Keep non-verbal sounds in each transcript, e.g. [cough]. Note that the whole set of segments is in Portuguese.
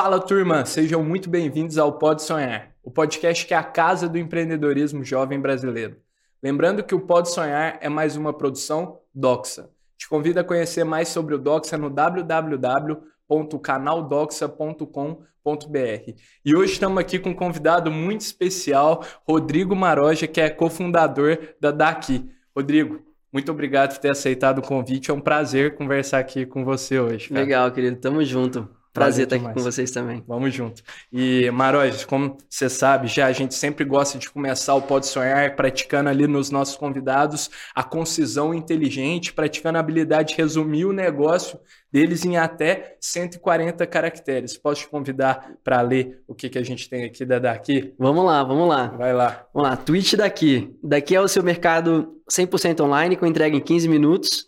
Fala turma, sejam muito bem-vindos ao Pode Sonhar, o podcast que é a casa do empreendedorismo jovem brasileiro. Lembrando que o Pode Sonhar é mais uma produção Doxa. Te convido a conhecer mais sobre o Doxa no www.canaldoxa.com.br. E hoje estamos aqui com um convidado muito especial, Rodrigo Maroja, que é cofundador da Daqui. Rodrigo, muito obrigado por ter aceitado o convite. É um prazer conversar aqui com você hoje. Cara. Legal, querido. Tamo junto. Prazer estar aqui com vocês também. Vamos junto. E, Maroz, como você sabe, já a gente sempre gosta de começar o Pode Sonhar praticando ali nos nossos convidados a concisão inteligente, praticando a habilidade de resumir o negócio deles em até 140 caracteres. Posso te convidar para ler o que, que a gente tem aqui da Daqui? Vamos lá, vamos lá. Vai lá. Vamos lá, tweet daqui. Daqui é o seu mercado 100% online com entrega em 15 minutos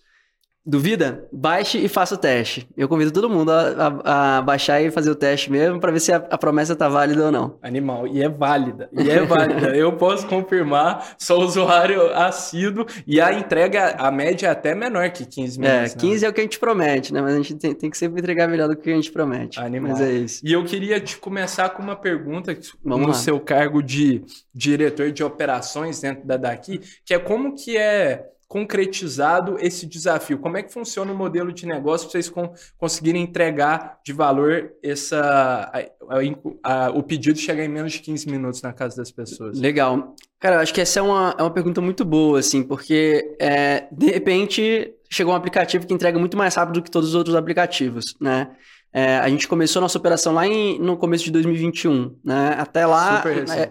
Duvida? Baixe e faça o teste. Eu convido todo mundo a, a, a baixar e fazer o teste mesmo para ver se a, a, promessa tá válida ou não. Animal. E é válida. E é válida. [laughs] Eu posso confirmar, sou usuário assíduo e a entrega, a média é até menor que 15 minutos. É, 15 né? é o que a gente promete, né? Mas a gente tem, tem, que sempre entregar melhor do que a gente promete. Animal. Mas é isso. E eu queria te começar com uma pergunta Vamos no lá. seu cargo de diretor de operações dentro da Daqui, que é como que é concretizado esse desafio? Como é que funciona o modelo de negócio para vocês com, conseguirem entregar de valor essa, a, a, a, o pedido chegar em menos de 15 minutos na casa das pessoas? Legal. Cara, eu acho que essa é uma, é uma pergunta muito boa, assim, porque é, de repente chegou um aplicativo que entrega muito mais rápido do que todos os outros aplicativos, né? É, a gente começou a nossa operação lá em, no começo de 2021, né? Até lá,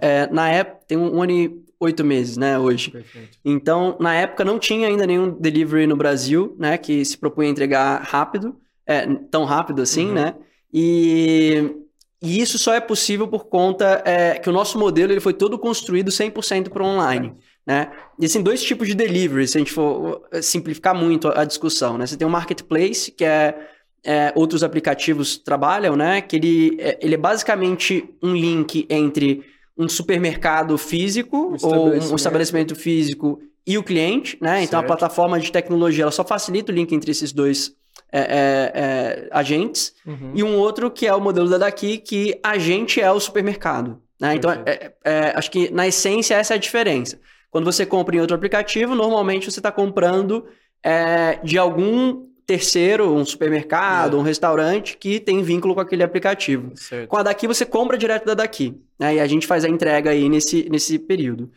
é, é, na época, tem um, um ano e oito meses, né, hoje. Perfeito. Então, na época não tinha ainda nenhum delivery no Brasil, né, que se propunha entregar rápido, é, tão rápido assim, uhum. né? E, e, isso só é possível por conta é, que o nosso modelo ele foi todo construído 100% para online. Né? E assim, dois tipos de delivery, se a gente for é, simplificar muito a discussão. Né? Você tem o um marketplace, que é, é, outros aplicativos trabalham, né? Que ele, é, ele é basicamente um link entre um supermercado físico um ou um estabelecimento físico e o cliente, né? Certo. Então a plataforma de tecnologia ela só facilita o link entre esses dois é, é, é, agentes. Uhum. E um outro que é o modelo da daqui, que a gente é o supermercado. Né? Então, é, é, acho que na essência essa é a diferença. Quando você compra em outro aplicativo, normalmente você está comprando é, de algum terceiro, um supermercado, é. um restaurante que tem vínculo com aquele aplicativo. Certo. Com a daqui você compra direto da daqui, né? E a gente faz a entrega aí nesse, nesse período.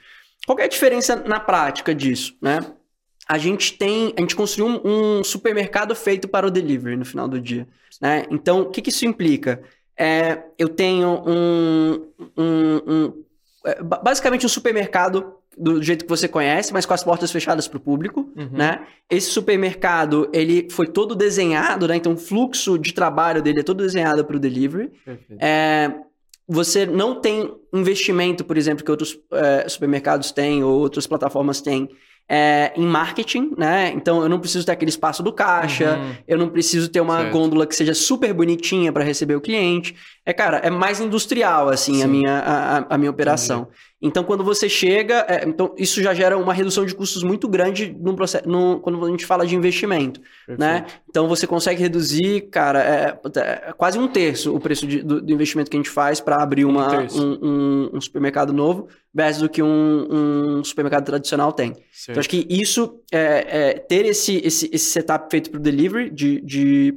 Qual é a diferença na prática disso, né? A gente tem, a gente construiu um, um supermercado feito para o delivery no final do dia, né? Então, o que, que isso implica? É, eu tenho um, um, um é, basicamente um supermercado do jeito que você conhece, mas com as portas fechadas para o público, uhum. né? Esse supermercado, ele foi todo desenhado, né? Então, o fluxo de trabalho dele é todo desenhado para o delivery. É, você não tem investimento, por exemplo, que outros é, supermercados têm ou outras plataformas têm é, em marketing, né? Então eu não preciso ter aquele espaço do caixa, uhum. eu não preciso ter uma certo. gôndola que seja super bonitinha para receber o cliente. É, cara, é mais industrial, assim, a minha, a, a minha operação. Entendi. Então, quando você chega, é, então isso já gera uma redução de custos muito grande no processo, no, quando a gente fala de investimento, Perfeito. né? Então, você consegue reduzir, cara, é, é quase um terço o preço de, do, do, investimento que a gente faz para abrir uma, um, um, um, supermercado novo versus do que um, um supermercado tradicional tem. Certo. Então, acho que isso, é, é, ter esse, esse, esse setup feito para o delivery de, de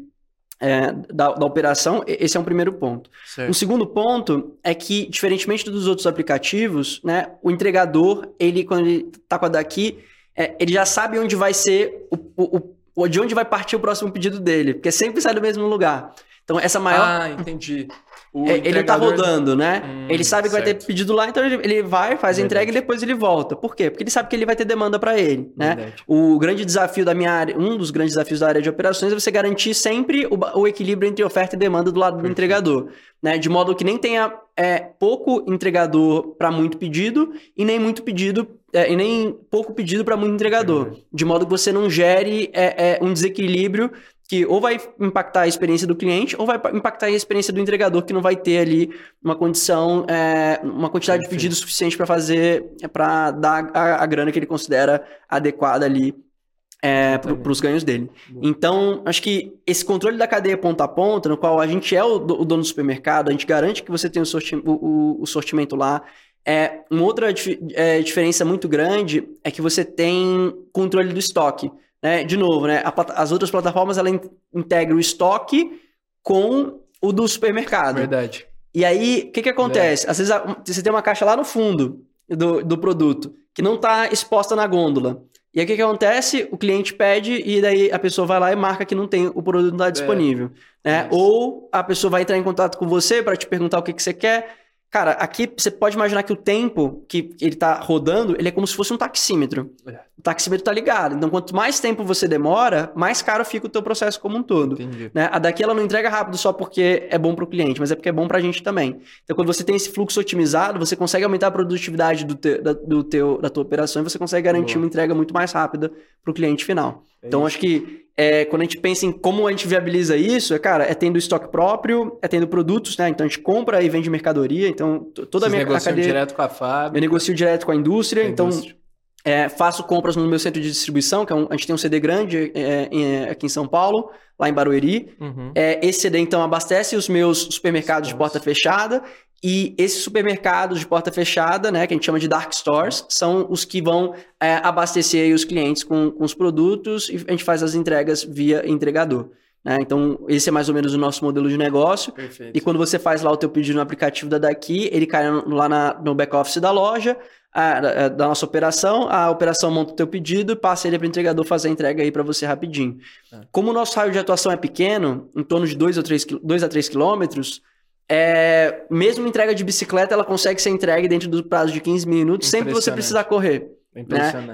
é, da, da, operação, esse é um primeiro ponto. Certo. Um segundo ponto é que, diferentemente dos outros aplicativos, né, o entregador, ele, quando ele está com a daqui, é, ele já sabe onde vai ser, o, o, o, de onde vai partir o próximo pedido dele, porque sempre sai do mesmo lugar. Então, essa maior. Ah, entendi. O é, ele tá rodando, né? Hum, ele sabe que certo. vai ter pedido lá, então ele, ele vai, faz a entrega e depois ele volta. Por quê? Porque ele sabe que ele vai ter demanda para ele, né? Verdade. O grande desafio da minha área, um dos grandes desafios da área de operações é você garantir sempre o, o equilíbrio entre oferta e demanda do lado do Perfeito. entregador, né? De modo que nem tenha é, pouco entregador para muito pedido e nem muito pedido é, e nem pouco pedido para muito entregador, de modo que você não gere é, é um desequilíbrio que ou vai impactar a experiência do cliente ou vai impactar a experiência do entregador que não vai ter ali uma condição, é, uma quantidade Perfeito. de pedidos suficiente para fazer, para dar a, a, grana que ele considera adequada ali é, para os ganhos dele. Então, acho que esse controle da cadeia ponta a ponta, no qual a gente é o, o dono do supermercado, a gente garante que você tem o, sorti o, o sortimento lá. É, uma outra é, diferença muito grande é que você tem controle do estoque. Né? De novo, né? As outras plataformas ela in integram o estoque com o do supermercado. Verdade. E aí, o que, que acontece? Às vezes você tem uma caixa lá no fundo do, do produto que não está exposta na gôndola. E aí o que, que acontece? O cliente pede e daí a pessoa vai lá e marca que não tem o produto não está é. disponível. É. Né? Ou a pessoa vai entrar em contato com você para te perguntar o que, que você quer. Cara, aqui você pode imaginar que o tempo que ele está rodando, ele é como se fosse um taxímetro. É. O taxímetro está ligado. Então, quanto mais tempo você demora, mais caro fica o teu processo como um todo. Entendi. Né? A daqui ela não entrega rápido só porque é bom para o cliente, mas é porque é bom para a gente também. Então, quando você tem esse fluxo otimizado, você consegue aumentar a produtividade do teu, da, do teu, da tua operação e você consegue garantir Boa. uma entrega muito mais rápida para o cliente final. É então, isso. acho que é, quando a gente pensa em como a gente viabiliza isso, é, cara, é tendo estoque próprio, é tendo produtos, né? Então a gente compra e vende mercadoria. Então, toda Vocês a minha negociam cadeia. direto com a fábrica. Eu negocio direto com a indústria. A então, indústria. É, faço compras no meu centro de distribuição, que é um, a gente tem um CD grande é, é, aqui em São Paulo, lá em Barueri. Uhum. É, esse CD, então, abastece os meus supermercados Nossa. de porta fechada e esses supermercados de porta fechada, né, que a gente chama de dark stores, são os que vão é, abastecer os clientes com, com, os produtos e a gente faz as entregas via entregador. Né? Então, esse é mais ou menos o nosso modelo de negócio. Perfeito. E quando você faz lá o teu pedido no aplicativo da Daqui, ele cai lá na, no back-office da loja, a, a, da nossa operação, a operação monta o teu pedido e passa ele para o entregador fazer a entrega aí para você rapidinho. É. Como o nosso raio de atuação é pequeno, em torno de 2 a 3 quilômetros, é, mesmo entrega de bicicleta, ela consegue ser entregue dentro do prazo de 15 minutos, sempre você precisar correr. Né?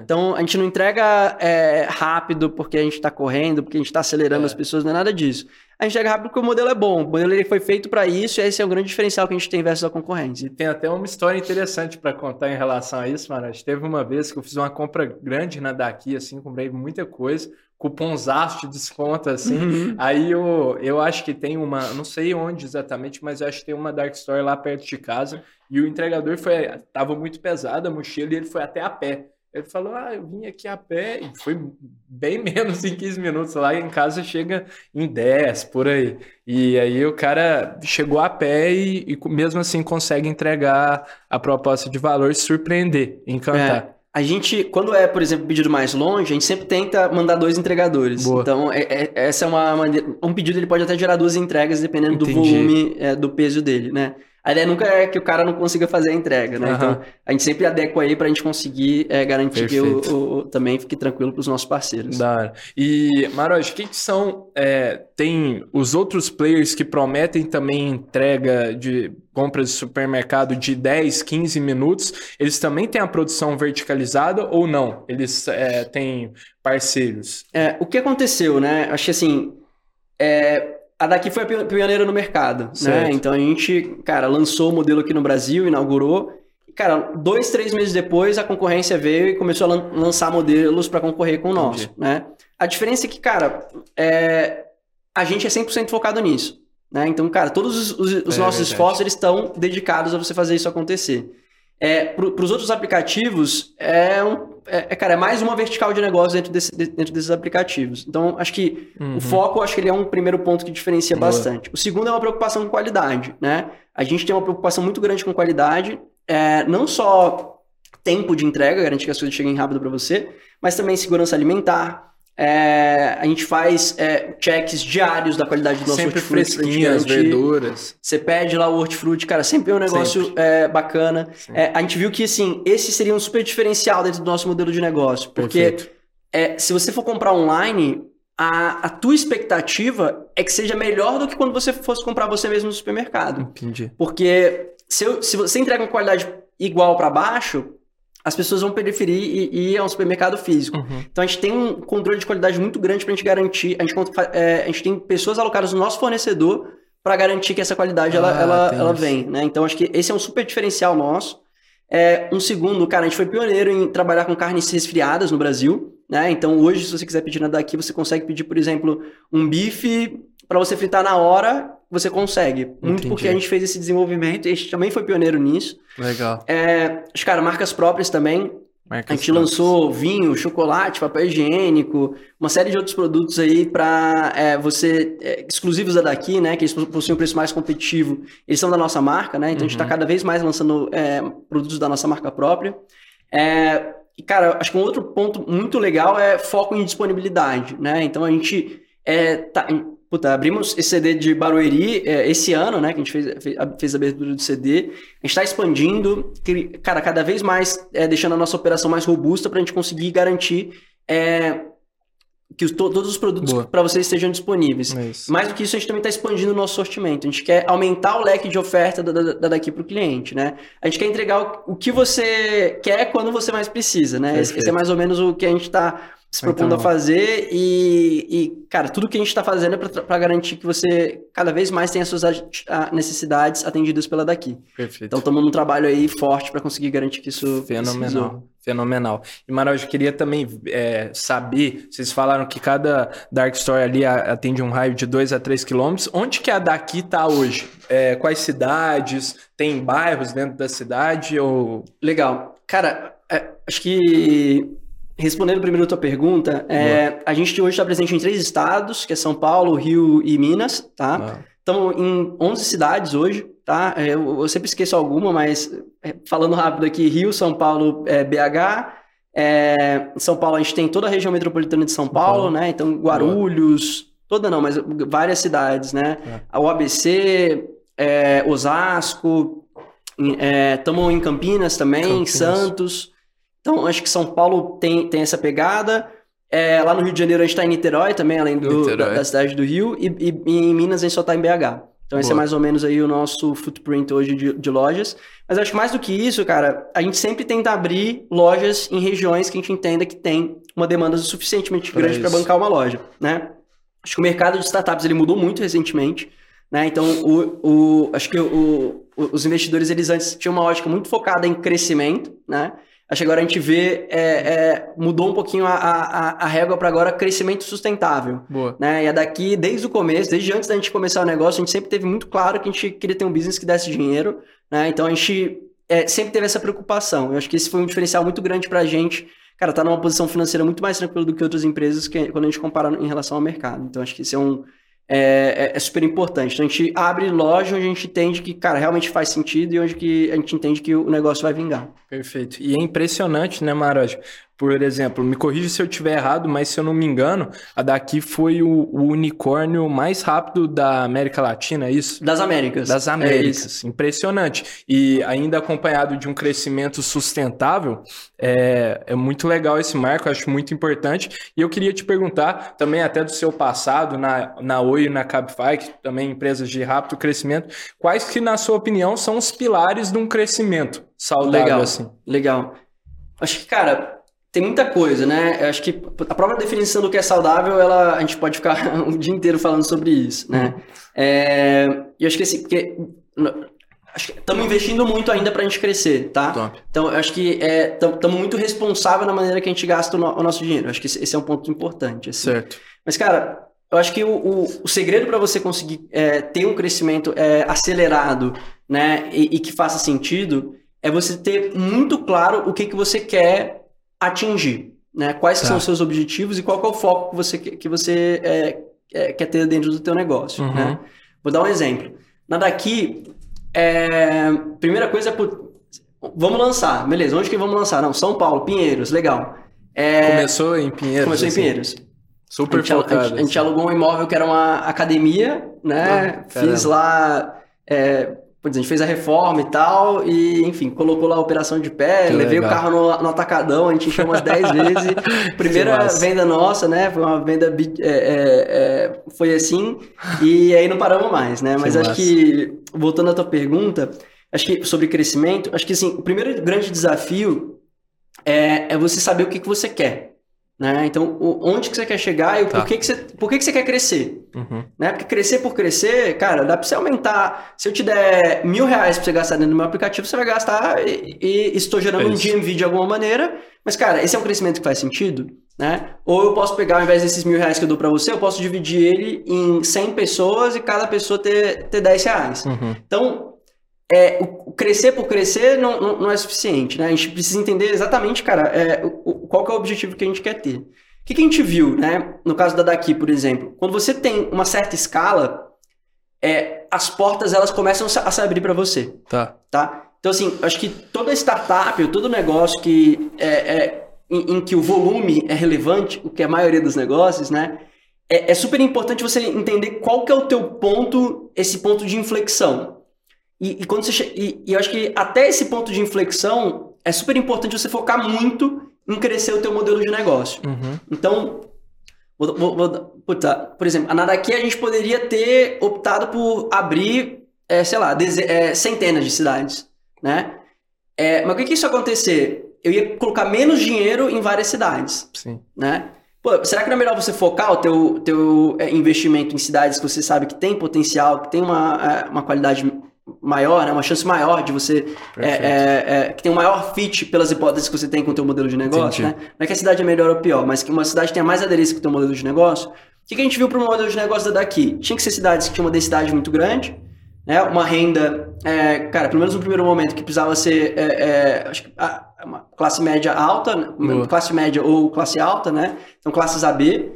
Então, a gente não entrega é, rápido porque a gente está correndo, porque a gente está acelerando é. as pessoas, não é nada disso. A gente entrega rápido porque o modelo é bom. O modelo ele foi feito para isso e esse é o grande diferencial que a gente tem versus a concorrência. E tem até uma história interessante para contar em relação a isso, mano. Teve uma vez que eu fiz uma compra grande na Daqui, assim, comprei muita coisa cupomzaço de desconto, assim. Uhum. Aí eu, eu acho que tem uma, não sei onde exatamente, mas eu acho que tem uma Dark Store lá perto de casa. E o entregador foi, tava muito pesado a mochila e ele foi até a pé. Ele falou: Ah, eu vim aqui a pé, e foi bem [laughs] menos em 15 minutos. Lá em casa chega em 10, por aí. E aí o cara chegou a pé e, e mesmo assim consegue entregar a proposta de valor, surpreender, encantar. É. A gente, quando é, por exemplo, pedido mais longe, a gente sempre tenta mandar dois entregadores. Boa. Então, é, é, essa é uma maneira. Um pedido ele pode até gerar duas entregas, dependendo Entendi. do volume, é, do peso dele, né? A ideia nunca é que o cara não consiga fazer a entrega, né? Uhum. Então, a gente sempre adequa aí para a gente conseguir é, garantir Perfeito. que o, o, também fique tranquilo para os nossos parceiros. Da E, Maroj, o que, que são... É, tem os outros players que prometem também entrega de compras de supermercado de 10, 15 minutos, eles também têm a produção verticalizada ou não? Eles é, têm parceiros? É, o que aconteceu, né? Acho que assim... É, a daqui foi a pioneira no mercado, né? certo. né? Então a gente, cara, lançou o modelo aqui no Brasil, inaugurou. E, cara, dois, três meses depois a concorrência veio e começou a lan lançar modelos para concorrer com o nosso, Entendi. né? A diferença é que, cara, é... a gente é 100% focado nisso, né? Então, cara, todos os, os, os é, nossos esforços eles estão dedicados a você fazer isso acontecer. É, para os outros aplicativos, é, um, é, é, cara, é mais uma vertical de negócio dentro, desse, dentro desses aplicativos. Então, acho que uhum. o foco, acho que ele é um primeiro ponto que diferencia Boa. bastante. O segundo é uma preocupação com qualidade, né? A gente tem uma preocupação muito grande com qualidade, é, não só tempo de entrega, garantir que as coisas cheguem rápido para você, mas também segurança alimentar, é, a gente faz é, checks diários da qualidade do nosso sempre hortifruti. fresquinhas, verduras. Você pede lá o hortifruti, cara, sempre é um negócio é, bacana. É, a gente viu que, assim, esse seria um super diferencial dentro do nosso modelo de negócio. Porque é, se você for comprar online, a, a tua expectativa é que seja melhor do que quando você fosse comprar você mesmo no supermercado. Entendi. Porque se, eu, se você entrega uma qualidade igual para baixo, as pessoas vão preferir ir, ir ao supermercado físico. Uhum. Então a gente tem um controle de qualidade muito grande para a gente garantir. A gente, é, a gente tem pessoas alocadas no nosso fornecedor para garantir que essa qualidade ah, ela, ela, ela vem. Né? Então acho que esse é um super diferencial nosso. É, um segundo, cara, a gente foi pioneiro em trabalhar com carnes resfriadas no Brasil. Né? Então hoje, se você quiser pedir nada daqui, você consegue pedir, por exemplo, um bife para você fritar na hora você consegue. Muito Entendi. porque a gente fez esse desenvolvimento e a gente também foi pioneiro nisso. Legal. É, os cara, marcas próprias também. Marcas a gente lançou vinho, chocolate, papel higiênico, uma série de outros produtos aí para é, você, é, exclusivos da daqui, né? Que eles possuem um preço mais competitivo. Eles são da nossa marca, né? Então uhum. a gente está uhum. cada vez mais lançando é, produtos da nossa marca própria. É, e, cara, acho que um outro ponto muito legal é foco em disponibilidade, né? Então a gente é, tá, Puta, abrimos esse CD de Barueri é, esse ano, né? Que a gente fez, fez, a abertura do CD. A gente está expandindo, cara, cada vez mais é, deixando a nossa operação mais robusta para a gente conseguir garantir é, que os, todos os produtos para vocês estejam disponíveis. É mais do que isso, a gente também está expandindo o nosso sortimento. A gente quer aumentar o leque de oferta da, da, daqui para o cliente, né? A gente quer entregar o, o, que você quer quando você mais precisa, né? Esse é mais ou menos o que a gente está se propondo então... a fazer e, e, cara, tudo que a gente está fazendo é para garantir que você cada vez mais tenha as suas necessidades atendidas pela daqui. Perfeito. Então estamos num trabalho aí forte para conseguir garantir que isso fenomenal, fenomenal. E Maravilha, eu queria também é, saber, vocês falaram que cada Dark Store ali atende um raio de 2 a 3 quilômetros. Onde que a daqui está hoje? É, quais cidades? Tem bairros dentro da cidade ou? Legal, cara. É, acho que Respondendo primeiro a tua pergunta, é, a gente hoje está presente em três estados, que é São Paulo, Rio e Minas, tá? Estamos em 11 cidades hoje, tá? É, eu, eu, sempre esqueço alguma, mas é, falando rápido aqui, Rio, São Paulo, é, BH, é, São Paulo a gente tem toda a região metropolitana de São, São Paulo, Paulo, né? Então Guarulhos, toda não, mas várias cidades, né? É. A ABC, é, Osasco, estamos em Campinas também, Campinas. Santos. Então, acho que São Paulo tem, tem essa pegada. É, lá no Rio de Janeiro a gente está em Niterói também, além do, da, da, cidade do Rio. E, e, e, em Minas a gente só está em BH. Então, esse é mais ou menos aí o nosso footprint hoje de, de, lojas. Mas acho que mais do que isso, cara, a gente sempre tenta abrir lojas em regiões que a gente entenda que tem uma demanda suficientemente grande para bancar uma loja, né? Acho que o mercado de startups ele mudou muito recentemente, né? Então, o, o, acho que o, os investidores eles antes tinham uma ótica muito focada em crescimento, né? Acho que agora a gente vê, é, é, mudou um pouquinho a, a, a régua para agora crescimento sustentável. Boa. Né? E é daqui, desde o começo, desde antes da gente começar o negócio, a gente sempre teve muito claro que a gente queria ter um business que desse dinheiro. Né? Então a gente é, sempre teve essa preocupação. Eu acho que esse foi um diferencial muito grande para a gente. Cara, tá numa posição financeira muito mais tranquila do que outras empresas que, quando a gente compara em relação ao mercado. Então acho que isso é um, é, é, é, super importante. Então a gente abre loja onde a gente entende que, cara, realmente faz sentido e onde que a gente entende que o negócio vai vingar. Perfeito. E é impressionante, né, Maroj? Por exemplo, me corrija se eu estiver errado, mas se eu não me engano, a daqui foi o, o, unicórnio mais rápido da América Latina, é isso? Das Américas. Das é Américas. É Impressionante. E ainda acompanhado de um crescimento sustentável, é, é muito legal esse marco, acho muito importante. E eu queria te perguntar também até do seu passado na, na Oi e na Cabify, que também empresas de rápido crescimento, quais que, na sua opinião, são os pilares de um crescimento saudável legal, assim? Legal. Acho que, cara, tem muita coisa, né? Eu acho que a própria definição do que é saudável, ela, a gente pode ficar [laughs] um dia inteiro falando sobre isso, né? É, e eu acho que assim, porque estamos investindo muito ainda para a gente crescer, tá? Top. Então, eu acho que estamos é, muito responsável na maneira que a gente gasta o, no, o nosso dinheiro. Eu acho que esse, esse, é um ponto importante. Assim. Certo. Mas, cara, eu acho que o, o, o segredo para você conseguir é, ter um crescimento é, acelerado, né, e, e que faça sentido, é você ter muito claro o que, que você quer atingir, né? Quais tá. são os seus objetivos e qual é o foco que você, que você é, é, quer ter dentro do teu negócio, uhum. né? Vou dar um exemplo. Na daqui, é, primeira coisa é por, vamos lançar, beleza? Onde que vamos lançar? Não, São Paulo, Pinheiros, legal. É, começou em Pinheiros. Começou assim. em Pinheiros. Super a gente, focado. A gente, a gente, assim. alugou um imóvel que era uma academia, né? Ah, Fiz lá é, a gente fez a reforma e tal, e enfim, colocou lá a operação de pé, que levei legal. o carro no, no, atacadão, a gente encheu umas 10 [laughs] vezes. Primeira venda nossa, né? Foi uma venda. É, é, é, foi assim, e aí não paramos mais, né? Mas que acho massa. que, voltando à tua pergunta, acho que sobre crescimento, acho que assim, o primeiro grande desafio é, é você saber o que, que você quer. Né? Então, onde que você quer chegar e tá. por, que, que, você, por que, que você quer crescer? Uhum. Né? Porque crescer por crescer, cara, dá para você aumentar. Se eu te der mil reais para você gastar dentro do meu aplicativo, você vai gastar e, e estou gerando é um GMV de alguma maneira. Mas, cara, esse é um crescimento que faz sentido? Né? Ou eu posso pegar, ao invés desses mil reais que eu dou para você, eu posso dividir ele em 100 pessoas e cada pessoa ter, ter 10 reais. Uhum. Então, é, o crescer por crescer não, não, não, é suficiente, né? A gente precisa entender exatamente, cara, é, o, qual é o objetivo que a gente quer ter. O que, que a gente viu, né? No caso da daqui, por exemplo, quando você tem uma certa escala, é, as portas elas começam a se abrir para você. Tá. Tá? Então, assim, acho que toda startup, todo negócio que é, é em, em, que o volume é relevante, o que é a maioria dos negócios, né? É, é super importante você entender qual que é o teu ponto, esse ponto de inflexão. E, e quando você e, e eu acho que até esse ponto de inflexão é super importante você focar muito em crescer o teu modelo de negócio. Uhum. Então, Vou, vou, vou, puta, por exemplo, a daqui a gente poderia ter optado por abrir, é, sei lá, é, centenas de cidades, né? É, mas o que, que isso acontecer? Eu ia colocar menos dinheiro em várias cidades, Sim. né? Pô, será que não é melhor você focar o teu, teu é, investimento em cidades que você sabe que tem potencial, que tem uma, é, uma qualidade maior, né? uma chance maior de você. É, é, é, que tem um maior fit pelas hipóteses que você tem com o teu modelo de negócio. Né? Não é que a cidade é melhor ou pior, mas que uma cidade tenha mais aderência com o teu modelo de negócio. O que, que a gente viu para o modelo de negócio daqui? Tinha que ser cidades que tinham uma densidade muito grande, né? uma renda, é, cara, pelo menos no primeiro momento, que precisava ser é, é, acho que, uma classe média alta, Boa. classe média ou classe alta, né? Então classes AB.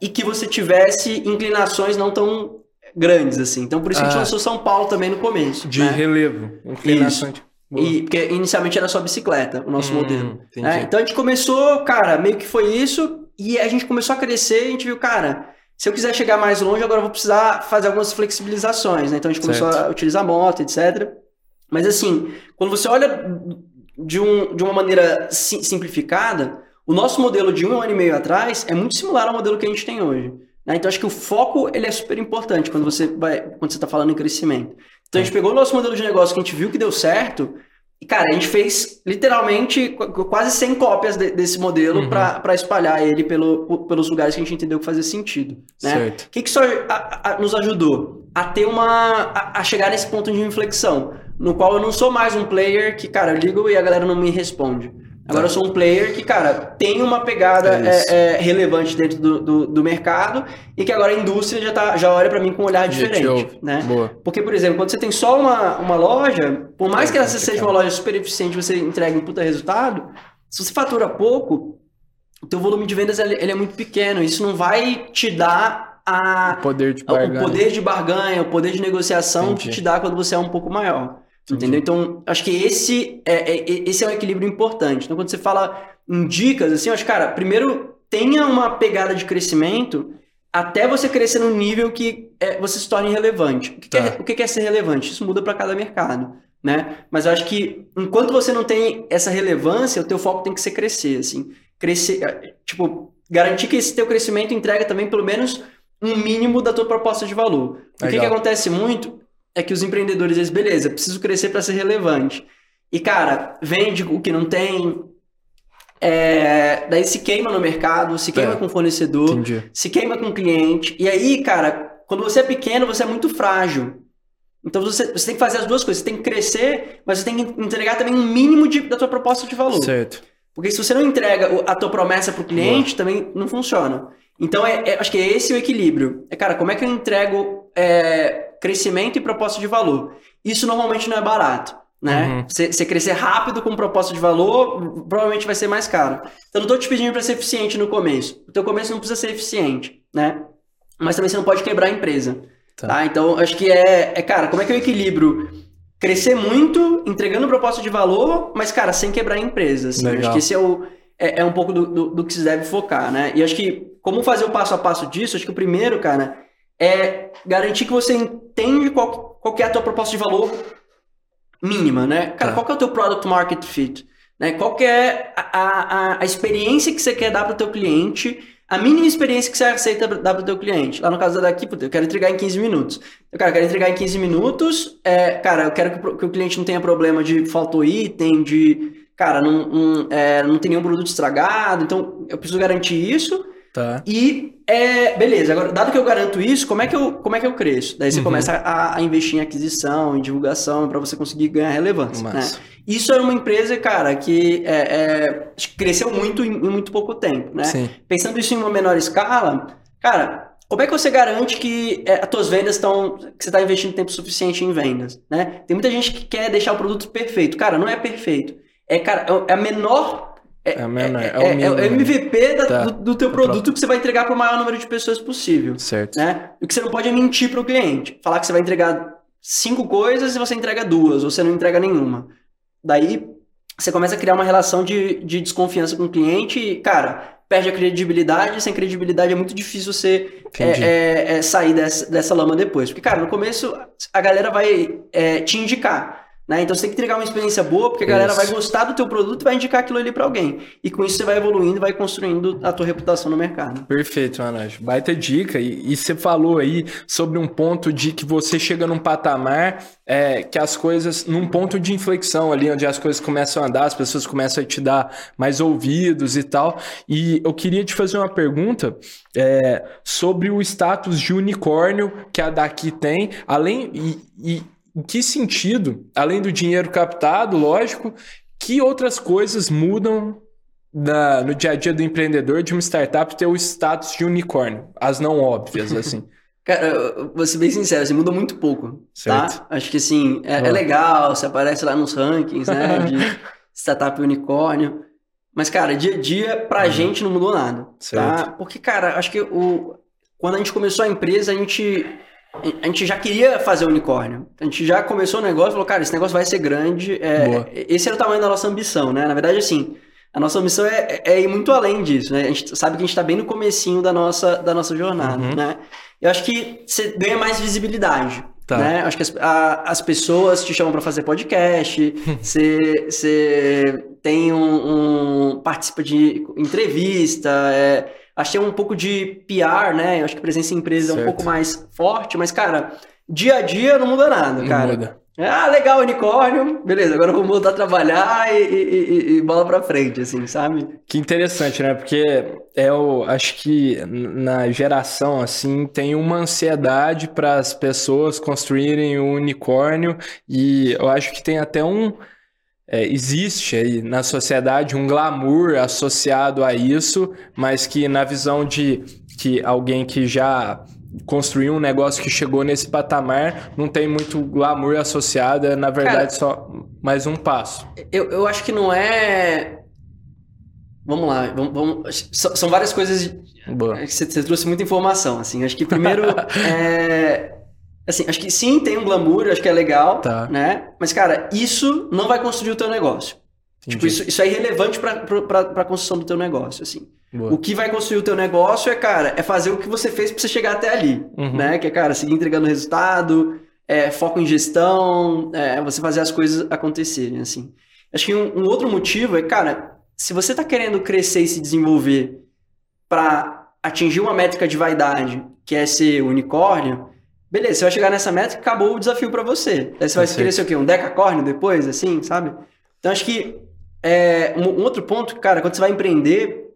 e que você tivesse inclinações não tão grandes, assim. Então, por isso ah. que a gente ah. lançou São Paulo também no começo. De né? relevo. Inclinação. E, porque inicialmente era só bicicleta, o nosso hum, modelo. Né? Então a gente começou, cara, meio que foi isso, e a gente começou a crescer e a gente viu, cara, se eu quiser chegar mais longe, agora eu vou precisar fazer algumas flexibilizações, né? Então a gente começou certo. a utilizar moto, etc. Mas assim, quando você olha de, um, de uma maneira simplificada, o nosso modelo de um ano e meio atrás é muito similar ao modelo que a gente tem hoje. Né? Então, acho que o foco ele é super importante quando você vai, quando você está falando em crescimento. Então, a gente pegou o nosso modelo de negócio que a gente viu que deu certo e, cara, a gente fez literalmente quase 100 cópias de, desse modelo uhum. para espalhar ele pelo, pelos lugares que a gente entendeu que fazia sentido. Né? O que, que isso a, a, nos ajudou? A ter uma. A, a, chegar nesse ponto de inflexão, no qual eu não sou mais um player que, cara, eu ligo e a galera não me responde. Agora eu sou um player que, cara, tem uma pegada é é, é, relevante dentro do, do, do, mercado e que agora a indústria já, tá, já olha para mim com um olhar diferente. Né? Boa. Porque, por exemplo, quando você tem só uma, uma loja, por mais que ela seja uma loja super eficiente você entregue um puta resultado, se você fatura pouco, o teu volume de vendas ele, ele é muito pequeno. Isso não vai te dar a, o poder de barganha, o poder de, barganha, o poder de negociação Entendi. que te dá quando você é um pouco maior. Entendeu? Então, acho que esse é, é, esse é um equilíbrio importante. Então, quando você fala em dicas, assim, eu acho, cara, primeiro tenha uma pegada de crescimento até você crescer num nível que é, você se torne relevante. O que, tá. é, tá. o que é ser relevante? Isso muda para cada mercado, né? Mas eu acho que enquanto você não tem essa relevância, o teu foco tem que ser crescer, assim. Crescer, é, tipo, garantir que esse teu crescimento entrega também pelo menos um mínimo da tua proposta de valor. O que, que acontece muito é que os empreendedores dizem, beleza, preciso crescer para ser relevante. E, cara, vende o que não tem, é, daí se queima no mercado, se queima é, com fornecedor, entendi. se queima com cliente. E aí, cara, quando você é pequeno, você é muito frágil. Então você, você tem que fazer as duas coisas. Você tem que crescer, mas você tem que entregar também um mínimo de, da tua proposta de valor. Certo. Porque se você não entrega a tua promessa para o cliente, Boa. também não funciona. Então, é, é, acho que é esse o equilíbrio. É, cara, como é que eu entrego é, crescimento e proposta de valor? Isso normalmente não é barato. Né? Você uhum. crescer rápido com proposta de valor, provavelmente vai ser mais caro. Então, não estou te pedindo para ser eficiente no começo. O teu começo não precisa ser eficiente, né? Mas também você não pode quebrar a empresa. Tá. tá? Então, acho que é, é, cara, como é que eu equilibro crescer muito, entregando proposta de valor, mas, cara, sem quebrar a empresa. Assim. Acho que esse é, o, é, é um pouco do, do, do, que se deve focar, né? E acho que como fazer o passo a passo disso? Acho que o primeiro, cara, é garantir que você entende qual, qual é a tua proposta de valor mínima, né? Cara, tá. qual que é o teu product market fit? Né? Qual que é a, a, a experiência que você quer dar para o teu cliente, a mínima experiência que você aceita dar para o teu cliente. Lá no caso daqui, eu quero entregar em 15 minutos. Eu, cara, quero entregar em 15 minutos, é, cara, eu quero que, que, o cliente não tenha problema de faltou item, de, cara, não, não, é, não tem nenhum produto estragado, então eu preciso garantir isso. Tá. E, é, beleza, agora, dado que eu garanto isso, como é que eu, como é que eu cresço? Daí você uhum. começa a, a, investir em aquisição, em divulgação, para você conseguir ganhar relevância. Né? Isso é uma empresa, cara, que é, é, cresceu muito em, em, muito pouco tempo, né? Sim. Pensando isso em uma menor escala, cara, como é que você garante que é, as tuas vendas estão. que você está investindo tempo suficiente em vendas? Né? Tem muita gente que quer deixar o produto perfeito. Cara, não é perfeito. É, cara, é a menor. É, é, menor, é, é, é o, MVP da, tá. do, do, teu produto que você vai entregar para o maior número de pessoas possível. Certo. Né? O que você não pode é mentir para o cliente. Falar que você vai entregar cinco coisas e você entrega duas, ou você não entrega nenhuma. Daí você começa a criar uma relação de, de desconfiança com o cliente e, cara, perde a credibilidade, sem credibilidade é muito difícil você é, é, é, sair dessa, dessa lama depois. Porque, cara, no começo a galera vai é, te indicar. Né? Então você tem que entregar uma experiência boa, porque a galera isso. vai gostar do teu produto e vai indicar aquilo ali para alguém. E com isso você vai evoluindo e vai construindo a tua reputação no mercado. Perfeito, Manaj. Baita dica. E, e, você falou aí sobre um ponto de que você chega num patamar é, que as coisas, num ponto de inflexão ali, onde as coisas começam a andar, as pessoas começam a te dar mais ouvidos e tal. E eu queria te fazer uma pergunta é, sobre o status de unicórnio que a daqui tem, além. e, e em que sentido, além do dinheiro captado, lógico, que outras coisas mudam na, no dia a dia do empreendedor de uma startup ter o status de unicórnio? As não óbvias, [laughs] assim. Cara, vou ser bem sincero, assim, muda muito pouco, tá? certo. tá? Acho que, assim, é, é, legal, você aparece lá nos rankings, né, [laughs] de startup unicórnio, mas, cara, dia a dia, pra uhum. gente não mudou nada, tá? certo. tá? Porque, cara, acho que o... quando a gente começou a empresa, a gente a gente já queria fazer o unicórnio. A gente já começou o negócio e falou, cara, esse negócio vai ser grande. É, esse era o tamanho da nossa ambição, né? Na verdade, assim, a nossa ambição é, é, ir muito além disso, né? A gente sabe que a gente está bem no comecinho da nossa, da nossa jornada, uhum. né? Eu acho que você ganha mais visibilidade. Tá. Né? Acho que as, a, as pessoas te chamam para fazer podcast, [laughs] você tem um, um, participa de entrevista, é, Achei um pouco de PR, né? Eu acho que presença em empresa certo. é um pouco mais forte, mas, cara, dia a dia não muda nada, não cara. Muda. Ah, legal, unicórnio. Beleza, agora vamos voltar a trabalhar e, e, e, bola pra frente, assim, sabe? Que interessante, né? Porque eu acho que na geração, assim, tem uma ansiedade para as pessoas construírem o um unicórnio e eu acho que tem até um é, existe aí na sociedade um glamour associado a isso, mas que na visão de que alguém que já construiu um negócio que chegou nesse patamar não tem muito glamour associado, é na verdade Cara, só mais um passo. Eu, eu acho que não é. Vamos lá, vamos, vamos... são várias coisas. Boa. Você, você trouxe muita informação, assim. Acho que primeiro [laughs] é Assim, acho que sim, tem um glamour, acho que é legal, tá. né? Mas, cara, isso não vai construir o teu negócio. Entendi. Tipo, isso, isso é irrelevante para a construção do teu negócio, assim. Boa. O que vai construir o teu negócio é, cara, é fazer o que você fez para você chegar até ali, uhum. né? Que é, cara, seguir entregando resultado, é, foco em gestão, é, você fazer as coisas acontecerem, assim. Acho que um, um outro motivo é, cara, se você está querendo crescer e se desenvolver para atingir uma métrica de vaidade, que é ser unicórnio, Beleza, você vai chegar nessa métrica, acabou o desafio para você. Aí você vai querer ser o quê? Um decacórnio depois, assim, sabe? Então acho que é, um, um, outro ponto, cara, quando você vai empreender,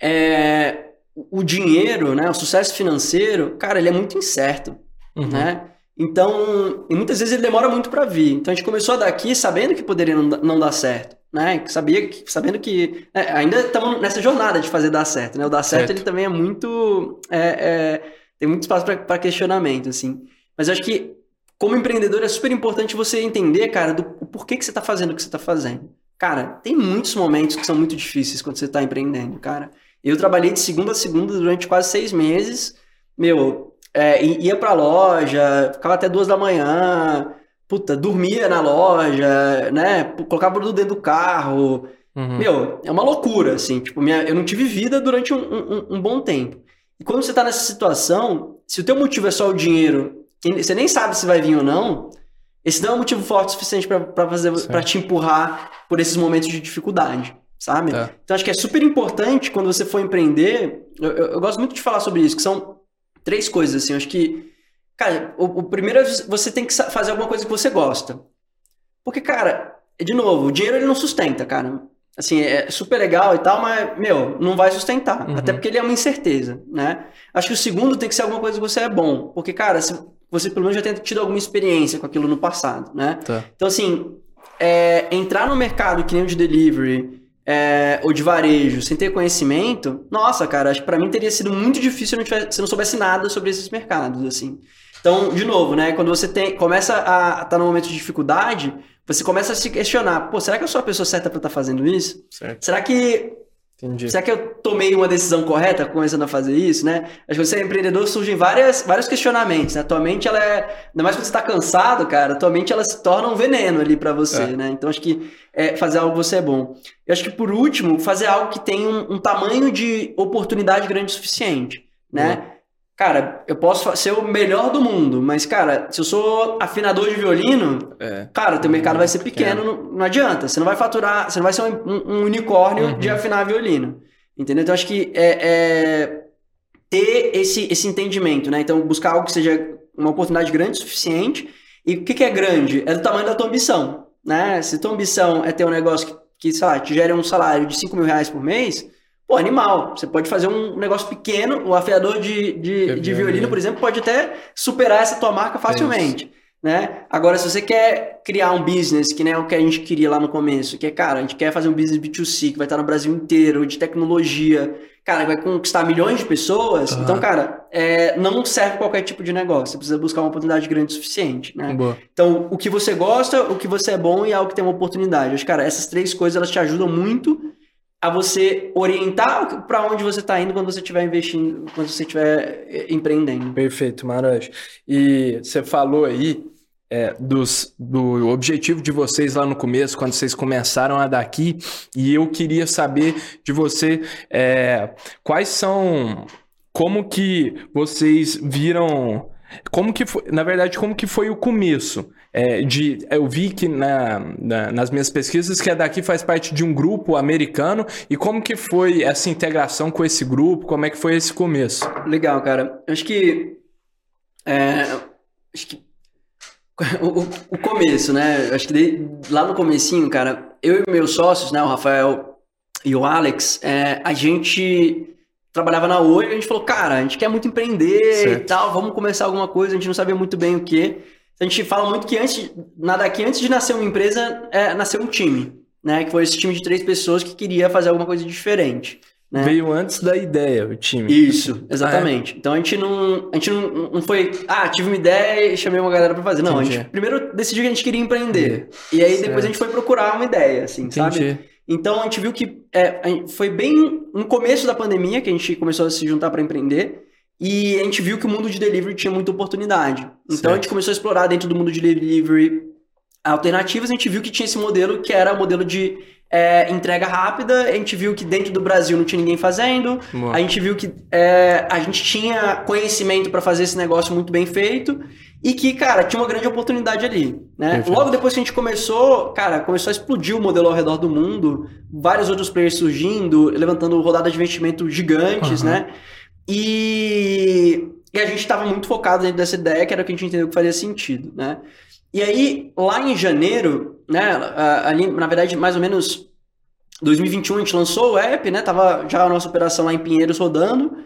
é, o dinheiro, né, o sucesso financeiro, cara, ele é muito incerto, uhum. né? Então, e muitas vezes ele demora muito para vir. Então a gente começou daqui sabendo que poderia não, não dar certo, né? Sabia que, sabendo que né, ainda estamos nessa jornada de fazer dar certo, né? O dar certo, certo. ele também é muito é, é tem muito espaço para questionamento, assim. Mas eu acho que, como empreendedor, é super importante você entender, cara, do porquê que você está fazendo o que você está fazendo. Cara, tem muitos momentos que são muito difíceis quando você está empreendendo, cara. Eu trabalhei de segunda a segunda durante quase seis meses. Meu, é, ia pra loja, ficava até duas da manhã, puta, dormia na loja, né? Colocava produto dentro do carro. Uhum. Meu, é uma loucura, assim. Tipo, minha, eu não tive vida durante um, um, um bom tempo. E quando você está nessa situação, se o teu motivo é só o dinheiro, você nem sabe se vai vir ou não, esse não é um motivo forte o suficiente para fazer para te empurrar por esses momentos de dificuldade, sabe? Tá. Então acho que é super importante quando você for empreender. Eu, eu, eu, gosto muito de falar sobre isso, que são três coisas assim. Acho que, cara, o, o primeiro é você tem que fazer alguma coisa que você gosta, porque cara, de novo, o dinheiro ele não sustenta, cara assim, é super legal e tal, mas, meu, não vai sustentar. Uhum. Até porque ele é uma incerteza, né? Acho que o segundo tem que ser alguma coisa que você é bom. Porque, cara, se você pelo menos já tem tido alguma experiência com aquilo no passado, né? Tá. Então, assim, é, entrar no mercado que nem o de delivery, é, ou de varejo, sem ter conhecimento, nossa, cara, acho que pra mim teria sido muito difícil se eu não, tivesse, se eu não soubesse nada sobre esses mercados, assim. Então, de novo, né, quando você tem, começa a estar tá num momento de dificuldade, você começa a se questionar, pô, será que eu sou a pessoa certa para estar tá fazendo isso? Certo. Será que Entendi. Será que eu tomei uma decisão correta começando a fazer isso, né? Acho que você é empreendedor, surgem várias, vários questionamentos, né? Tua mente, ela é... Ainda mais quando você tá cansado, cara, tua mente, ela se torna um veneno ali para você, é. né? Então, acho que é, fazer algo você é bom. Eu acho que, por último, fazer algo que tem um, um tamanho de oportunidade grande o suficiente, né? Uhum. Cara, eu posso ser o melhor do mundo, mas, cara, se eu sou afinador de violino, é. cara, teu mercado vai ser pequeno, não, não, adianta. Você não vai faturar, você não vai ser um, um, unicórnio uhum. de afinar violino. Entendeu? Então, acho que é, é, ter esse, esse entendimento, né? Então, buscar algo que seja uma oportunidade grande o suficiente. E o que, que é grande? É do tamanho da tua ambição, né? Se tua ambição é ter um negócio que, que sei lá, te gere um salário de 5 mil reais por mês, Pô, animal. Você pode fazer um negócio pequeno, o afiador de, de, de violino, por exemplo, pode até superar essa tua marca facilmente. Né? Agora, se você quer criar um business, que nem é o que a gente queria lá no começo, que é, cara, a gente quer fazer um business B2C, que vai estar no Brasil inteiro, de tecnologia, cara, vai conquistar milhões de pessoas, uhum. então, cara, é, não serve qualquer tipo de negócio, você precisa buscar uma oportunidade grande o suficiente, né? Boa. Então, o que você gosta, o que você é bom e algo que tem uma oportunidade. Acho, cara, essas três coisas, elas te ajudam muito a você orientar para onde você está indo quando você estiver investindo, quando você estiver eh, empreendendo. Perfeito, Maraj. E você falou aí é, dos, do objetivo de vocês lá no começo, quando vocês começaram a daqui, e eu queria saber de você é, quais são, como que vocês viram, como que foi, na verdade, como que foi o começo? É, de. Eu vi que na, na, nas minhas pesquisas que a daqui faz parte de um grupo americano. E como que foi essa integração com esse grupo? Como é que foi esse começo? Legal, cara. Acho que. É, acho que. [laughs] O, o, começo, né? Acho que de, lá no comecinho, cara, eu e meus sócios, né, o Rafael e o Alex, é, a gente trabalhava na Oi, a gente falou, cara, a gente quer muito empreender certo. e tal, vamos começar alguma coisa, a gente não sabia muito bem o que. A gente fala muito que antes, nada aqui, antes de nascer uma empresa, é, nasceu um time, né? Que foi esse time de três pessoas que queria fazer alguma coisa diferente. Né? Veio antes da ideia, o time. Isso, exatamente. Ah, é. Então a gente não, a gente não, não foi, ah, tive uma ideia e chamei uma galera para fazer. Não, Entendi. a gente primeiro decidiu que a gente queria empreender. E aí certo. depois a gente foi procurar uma ideia, assim, Entendi. sabe? Então a gente viu que é, foi bem no começo da pandemia que a gente começou a se juntar para empreender. E a gente viu que o mundo de delivery tinha muita oportunidade. Então certo. a gente começou a explorar dentro do mundo de delivery alternativas. A gente viu que tinha esse modelo que era o modelo de é, entrega rápida. A gente viu que dentro do Brasil não tinha ninguém fazendo. Boa. A gente viu que é, a gente tinha conhecimento para fazer esse negócio muito bem feito. E que, cara, tinha uma grande oportunidade ali, né? Logo depois que a gente começou, cara, começou a explodir o modelo ao redor do mundo, vários outros players surgindo, levantando rodadas de investimento gigantes, uhum. né? E, e a gente estava muito focado dentro dessa ideia, que era o que a gente entendeu que fazia sentido, né? E aí, lá em janeiro, né, ali, na verdade, mais ou menos 2021, a gente lançou o app, né? Tava já a nossa operação lá em Pinheiros rodando.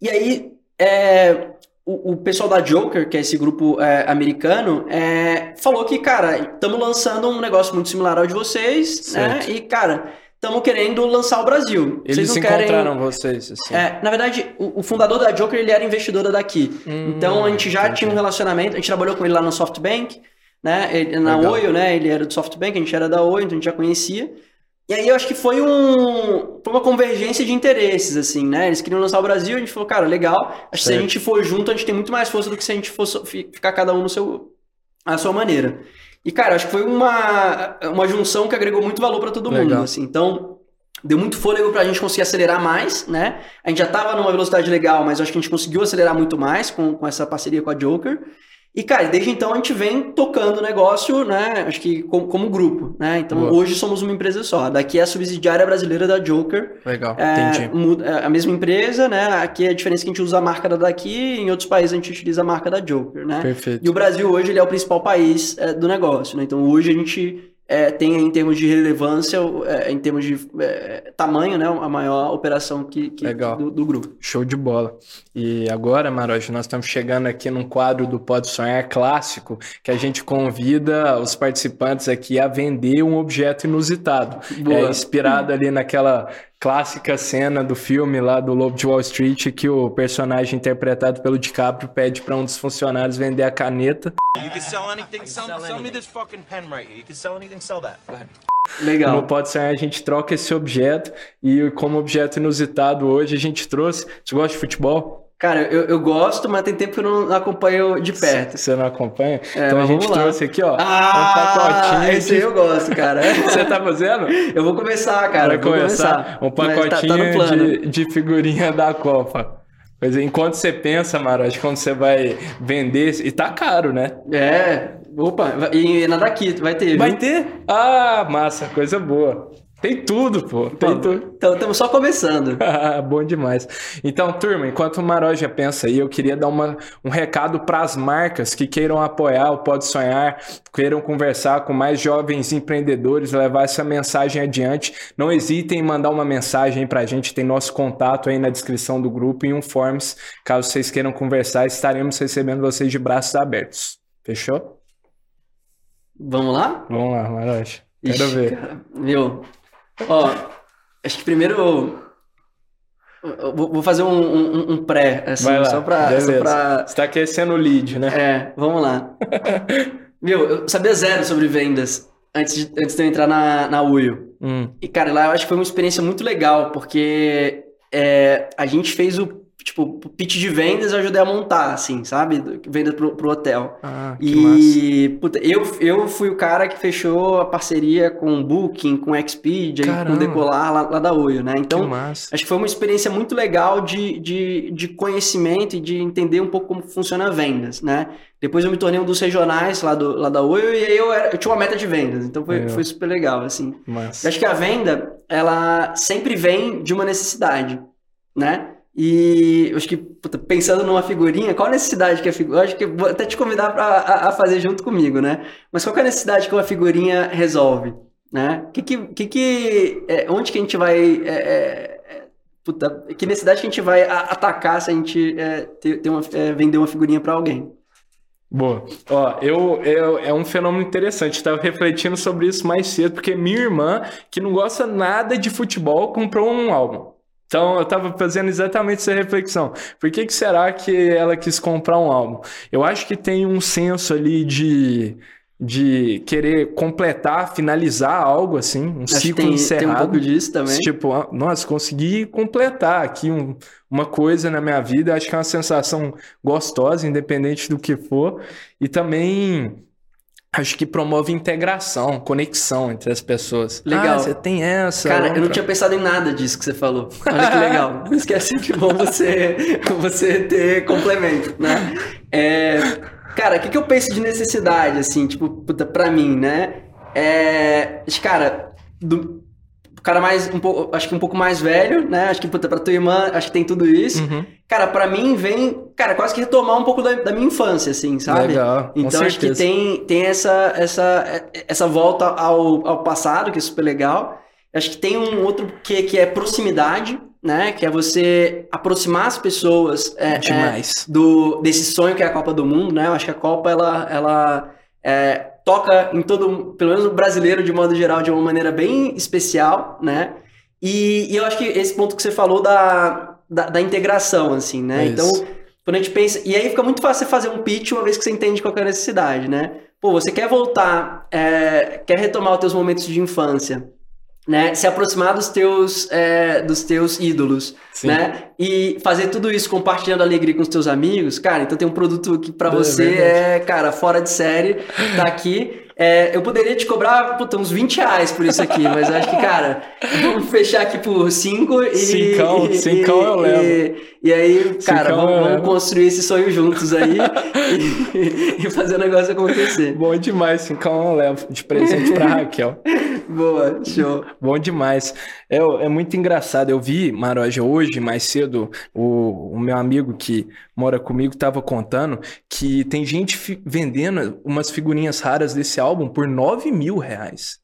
E aí, é, o, o, pessoal da Joker, que é esse grupo é, americano, é, falou que, cara, estamos lançando um negócio muito similar ao de vocês, né? certo. né? E, cara, estamos querendo lançar o Brasil. Eles vocês não encontraram querem... vocês, assim. É, na verdade, o, o, fundador da Joker, ele era investidor daqui. Hum, então, a gente já entendi. tinha um relacionamento, a gente trabalhou com ele lá no SoftBank, né? Ele, na Legal. Oio, né? Ele era do SoftBank, a gente era da Oio, então a gente já conhecia. E aí eu acho que foi um foi uma convergência de interesses, assim, né? Eles queriam lançar o Brasil, a gente falou, cara, legal. Acho que se a gente for junto, a gente tem muito mais força do que se a gente fosse ficar cada um no seu, a sua maneira. E, cara, acho que foi uma, uma junção que agregou muito valor para todo Legal. mundo, assim. Então, deu muito fôlego para a gente conseguir acelerar mais, né? A gente já estava numa velocidade legal, mas acho que a gente conseguiu acelerar muito mais com, com essa parceria com a Joker. E, cara, desde então a gente vem tocando o negócio, né? Acho que como, como grupo, né? Então Boa. hoje somos uma empresa só. Daqui é a subsidiária brasileira da Joker. Legal, é, entendi. É a mesma empresa, né? Aqui é a diferença que a gente usa a marca da daqui, em outros países a gente utiliza a marca da Joker, né? Perfeito. E o Brasil hoje ele é o principal país é, do negócio, né? Então hoje a gente é, tem em termos de relevância, é, em termos de é, tamanho, né, a maior operação que, que do, do, grupo. Show de bola. E agora, Maroja, nós estamos chegando aqui num quadro do Pode Sonhar clássico, que a gente convida os participantes aqui a vender um objeto inusitado. Boa. É, inspirado ali naquela clássica cena do filme lá do Lobo de Wall Street que o personagem interpretado pelo DiCaprio pede para um dos funcionários vender a caneta. You can sell anything, sell, sell me this fucking pen right here. You can sell anything, sell that. Legal. No Pode Ser, a gente troca esse objeto e como objeto inusitado hoje a gente trouxe. Você gosta de futebol? Cara, eu, eu gosto, mas tem tempo que eu não acompanho de perto. Você não acompanha? É, então a gente trouxe aqui, ó. Ah, um pacotinho. Esse aí eu gosto, cara. [laughs] Você tá fazendo? Eu vou começar, cara. Vai começar. começar. Um pacotinho tá, tá de, de figurinha da Copa. Pois é, enquanto você pensa, Maro, acho que quando você vai vender. E tá caro, né? É. Opa, e na daqui, vai ter. Vai viu? ter? Ah, massa, coisa boa. Tem tudo, pô. Tem tudo. Então, estamos só começando. [laughs] Bom demais. Então, turma, enquanto o Maroja pensa aí, eu queria dar uma, um recado para as marcas que queiram apoiar o Pode Sonhar, queiram conversar com mais jovens empreendedores, levar essa mensagem adiante. Não hesitem em mandar uma mensagem para a gente, tem nosso contato aí na descrição do grupo e um Forms. Caso vocês queiram conversar, estaremos recebendo vocês de braços abertos. Fechou? Vamos lá? Vamos lá, Maroja. Quero Ixi, ver. Cara, meu, Ó, acho que primeiro vou fazer um, um, um pré, assim, lá, só pra, só pra. Você tá aquecendo o lead, né? É, vamos lá. [laughs] Meu, eu sabia zero sobre vendas antes de, antes de eu entrar na, na Uio. Hum. E, cara, lá eu acho que foi uma experiência muito legal, porque é, a gente fez o tipo, pitch de vendas eu ajudei a montar, assim, sabe? Venda pro, pro hotel. Ah, e, massa. puta, eu, eu fui o cara que fechou a parceria com Booking, com Expedia e com Decolar lá, lá da Oio, né? Então, acho que foi uma experiência muito legal de, de, de conhecimento e de entender um pouco como funciona vendas, né? Depois eu me tornei um dos regionais lá, do, lá da Oio e aí eu, era, eu tinha uma meta de vendas, então foi, foi super legal, assim. Acho que a venda, ela sempre vem de uma necessidade, né? E acho que, pensando numa figurinha, qual a necessidade que a figurinha. Acho que vou até te convidar pra, a, a, fazer junto comigo, né? Mas qual é a necessidade que uma figurinha resolve? Né? Que, que, que, é, onde que a gente vai. É, é, é puta, que necessidade que a gente vai atacar se a gente é, ter, ter uma, é, vender uma figurinha para alguém? Boa. Ó, eu, eu, é um fenômeno interessante. Estava refletindo sobre isso mais cedo, porque minha irmã, que não gosta nada de futebol, comprou um álbum. Então eu estava fazendo exatamente essa reflexão. Por que, que será que ela quis comprar um álbum? Eu acho que tem um senso ali de, de querer completar, finalizar algo assim, um acho ciclo tem, encerrado. Tem um pouco disso também. Tipo, ah, nossa, consegui completar aqui um, uma coisa na minha vida. Acho que é uma sensação gostosa, independente do que for. E também acho que promove integração, conexão entre as pessoas. Legal. Ah, você tem essa. Cara, outra. eu não tinha pensado em nada disso que você falou. Olha que legal. [laughs] Isso que bom você, você ter complemento, né? É, cara, o que, que eu penso de necessidade, assim, tipo, puta, pra mim, né? É, cara, do, cara mais, um pouco, acho que um pouco mais velho, né? Acho que, puta, pra tua irmã, acho que tem tudo isso. Uhum. Cara, para mim vem, cara, quase que retomar um pouco da, da minha infância, assim, sabe? Legal. Então acho que tem, tem essa, essa, essa volta ao, ao passado, que é super legal. Acho que tem um outro que, que é proximidade, né? Que é você aproximar as pessoas é, Demais. É, do, desse sonho que é a Copa do Mundo, né? Eu acho que a Copa, ela, ela é, toca em todo, pelo menos o brasileiro de modo geral, de uma maneira bem especial, né? E, e eu acho que esse ponto que você falou da, da, da integração, assim, né? É então, quando a gente pensa. E aí fica muito fácil você fazer um pitch uma vez que você entende qual é a necessidade, né? Pô, você quer voltar, é, quer retomar os teus momentos de infância né, se aproximar dos teus, é, dos teus ídolos, Sim. né, e fazer tudo isso compartilhando alegria com os teus amigos, cara, então tem um produto que para você é, é, cara, fora de série, tá aqui, é, eu poderia te cobrar puta, uns 20 reais por isso aqui, mas acho que, cara, vamos fechar aqui por 5 e. Cincão, cincão eu levo. E, e aí, cara, vamos, vamos, construir esse sonho juntos aí e, [laughs] e, fazer o negócio acontecer. Bom demais, cincão eu levo de presente pra Raquel. Boa, show. Bom demais. É, é muito engraçado. Eu vi, Maroja, hoje, mais cedo, o, o meu amigo que mora comigo estava contando que tem gente vendendo umas figurinhas raras desse álbum por 9 mil reais.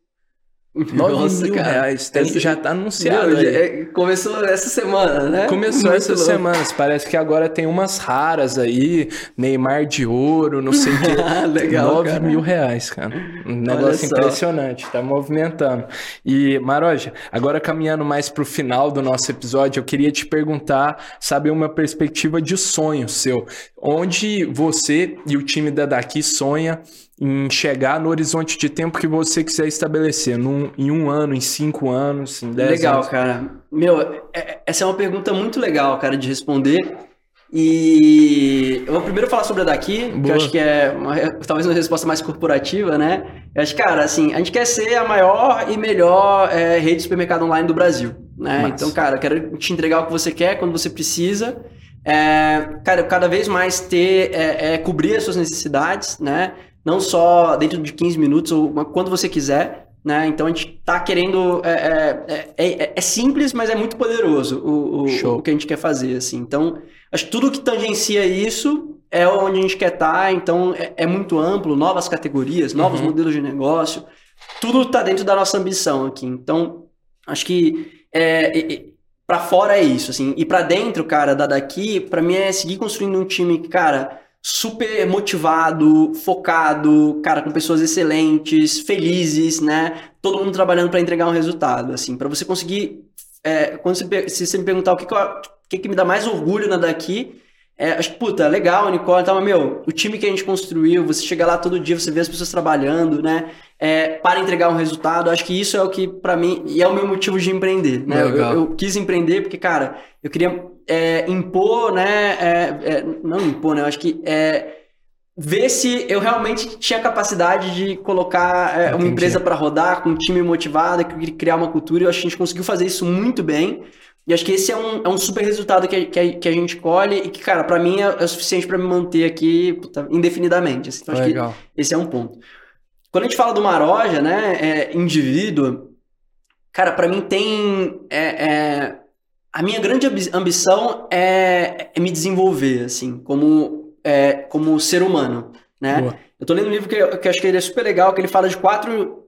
9 mil cara, reais. Tem, essa... Já tá anunciado. Meu, é, começou essa semana, né? Começou Muito essas louco. semanas. Parece que agora tem umas raras aí. Neymar de ouro, não sei o que. [laughs] Legal. 9 cara. mil reais, cara. Um negócio impressionante. Tá movimentando. E, Maroja, agora caminhando mais pro final do nosso episódio, eu queria te perguntar, saber uma perspectiva de sonho seu. Onde você e o time da Daqui sonha em chegar no horizonte de tempo que você quiser estabelecer, num, em um ano, em cinco anos, em dez legal, anos? Legal, cara. Meu, é, essa é uma pergunta muito legal, cara, de responder. E eu vou primeiro falar sobre a daqui, Boa. que eu acho que é uma, talvez uma resposta mais corporativa, né? Eu acho, cara, assim, a gente quer ser a maior e melhor é, rede de supermercado online do Brasil, né? Mas... Então, cara, eu quero te entregar o que você quer, quando você precisa. É, cara, cada vez mais ter, é, é, cobrir as suas necessidades, né? Não só dentro de 15 minutos ou quando você quiser, né? Então a gente está querendo. É, é, é, é, simples, mas é muito poderoso o, o, o, que a gente quer fazer. Assim. Então, acho que tudo que tangencia isso é onde a gente quer estar. Tá, então, é, muito amplo, novas categorias, novos uhum. modelos de negócio. Tudo está dentro da nossa ambição aqui. Então, acho que é, para fora é isso, assim. E para dentro, cara, da daqui, para mim é seguir construindo um time que, cara super motivado, focado, cara, com pessoas excelentes, felizes, né? Todo mundo trabalhando para entregar um resultado, assim, para você conseguir. É, quando você, se você me perguntar o que, que, eu, o que, que me dá mais orgulho na daqui, é, acho que, puta, legal, Nicole, tá, mas, meu, o time que a gente construiu, você chega lá todo dia, você vê as pessoas trabalhando, né? É, para entregar um resultado, acho que isso é o que, para mim, e é o meu motivo de empreender, né? Eu, eu, quis empreender porque, cara, eu queria é, impor, né? É, é, não impor, né? Eu acho que é ver se eu realmente tinha capacidade de colocar é, uma empresa para rodar com um time motivado, criar uma cultura. Eu acho que a gente conseguiu fazer isso muito bem. E acho que esse é um, é um super resultado que, que, que a gente colhe e que, cara, para mim é, é, o suficiente para me manter aqui puta, indefinidamente. Assim. Então, acho Legal. que esse é um ponto. Quando a gente fala do Maroja, né, é, indivíduo, cara, para mim tem. É, é, a minha grande ambição é, é, me desenvolver, assim, como, é, como ser humano, né? Boa. Eu tô lendo um livro que, que eu acho que ele é super legal, que ele fala de quatro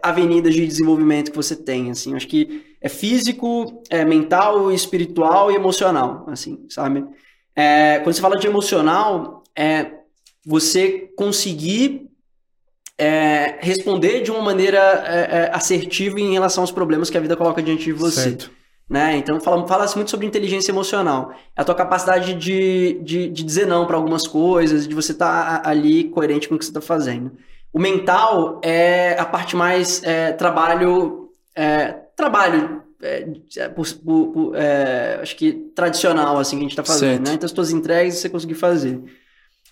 avenidas de desenvolvimento que você tem, assim. Acho que é físico, é mental, espiritual e emocional, assim, sabe? É, quando você fala de emocional, é você conseguir é, responder de uma maneira é, é, assertiva em relação aos problemas que a vida coloca diante de você. Certo. Né? Então fala, fala muito sobre inteligência emocional. É a tua capacidade de, de, de dizer não para algumas coisas, de você estar tá ali coerente com o que você está fazendo. O mental é a parte mais é, trabalho. É, trabalho. É, é por, por, por, é, acho que tradicional assim que a gente está fazendo, né? Então as tuas entregas você conseguir fazer.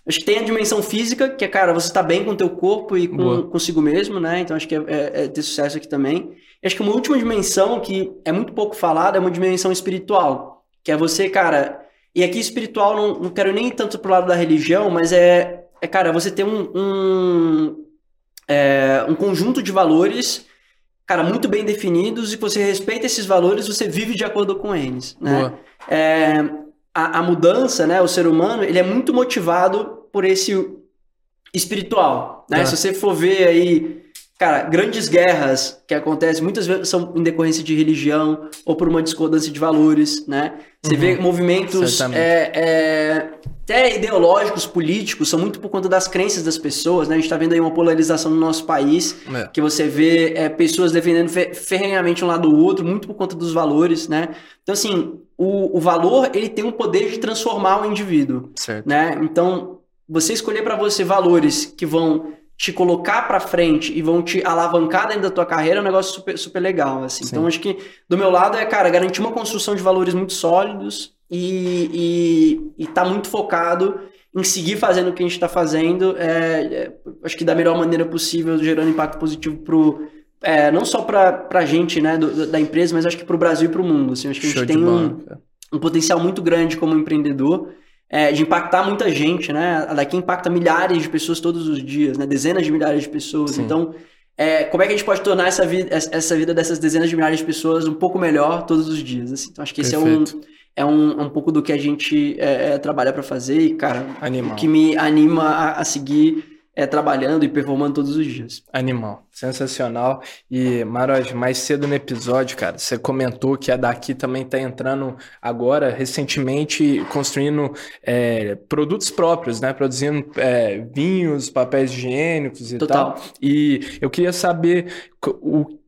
Acho que tem a dimensão física, que é, cara, você está bem com o teu corpo e com, consigo mesmo, né? Então acho que é, é, é ter sucesso aqui também. E acho que uma última dimensão que é muito pouco falada é uma dimensão espiritual. Que é você, cara. E aqui espiritual não, não quero nem tanto pro lado da religião, mas é, é cara, você ter um, um, é, um conjunto de valores, cara, muito bem definidos, e que você respeita esses valores, você vive de acordo com eles. Né? É, a, a mudança, né, o ser humano, ele é muito motivado por esse espiritual. Né? É. Se você for ver aí Cara, grandes guerras que acontecem muitas vezes são em decorrência de religião ou por uma discordância de valores, né? Você uhum, vê movimentos é, é, até ideológicos, políticos, são muito por conta das crenças das pessoas, né? A gente está vendo aí uma polarização no nosso país, é. que você vê é, pessoas defendendo ferrenhamente um lado do outro, muito por conta dos valores, né? Então, assim, o, o valor, ele tem o poder de transformar o indivíduo, certo. né? Então, você escolher para você valores que vão te colocar para frente e vão te alavancar dentro da tua carreira é um negócio super, super legal, assim. Então, acho que do meu lado é, cara, garantir uma construção de valores muito sólidos e, e, e tá muito focado em seguir fazendo o que a gente está fazendo, é, é, acho que da melhor maneira possível, gerando impacto positivo pro, é, não só para a gente, né, do, da empresa, mas acho que para o Brasil e para o mundo. Assim, acho que a gente tem um, um potencial muito grande como empreendedor é, de impactar muita gente, né? A daqui impacta milhares de pessoas todos os dias, né? Dezenas de milhares de pessoas. Sim. Então, é, como é que a gente pode tornar essa vida, essa vida dessas dezenas de milhares de pessoas um pouco melhor todos os dias. Assim. Então acho que Perfeito. esse é um é um, um pouco do que a gente é, é, trabalha para fazer e, cara, Animal. o que me anima a, a seguir é, trabalhando e performando todos os dias. Animal, sensacional. E, Maroj, mais cedo no episódio, cara, você comentou que a daqui também está entrando agora, recentemente, construindo é, produtos próprios, né? Produzindo é, vinhos, papéis higiênicos e Total. tal. E eu queria saber o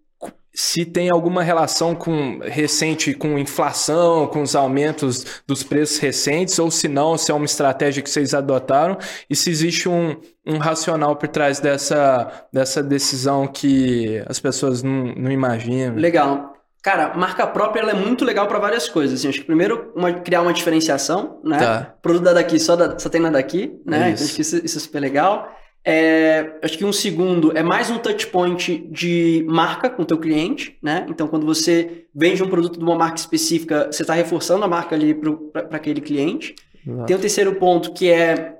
se tem alguma relação com recente com inflação, com os aumentos dos preços recentes, ou se não, se é uma estratégia que vocês adotaram, e se existe um, um racional por trás dessa, dessa decisão que as pessoas não, não imaginam. Legal. Cara, marca própria ela é muito legal para várias coisas. Assim, acho que primeiro uma, criar uma diferenciação, né? Tá. Produto da daqui só, da, só tem na daqui, né? É então acho que isso, isso é super legal. É, acho que um segundo é mais um touch point de marca com o teu cliente, né? Então, quando você vende um produto de uma marca específica, você está reforçando a marca ali para aquele cliente. Exato. Tem o terceiro ponto que é,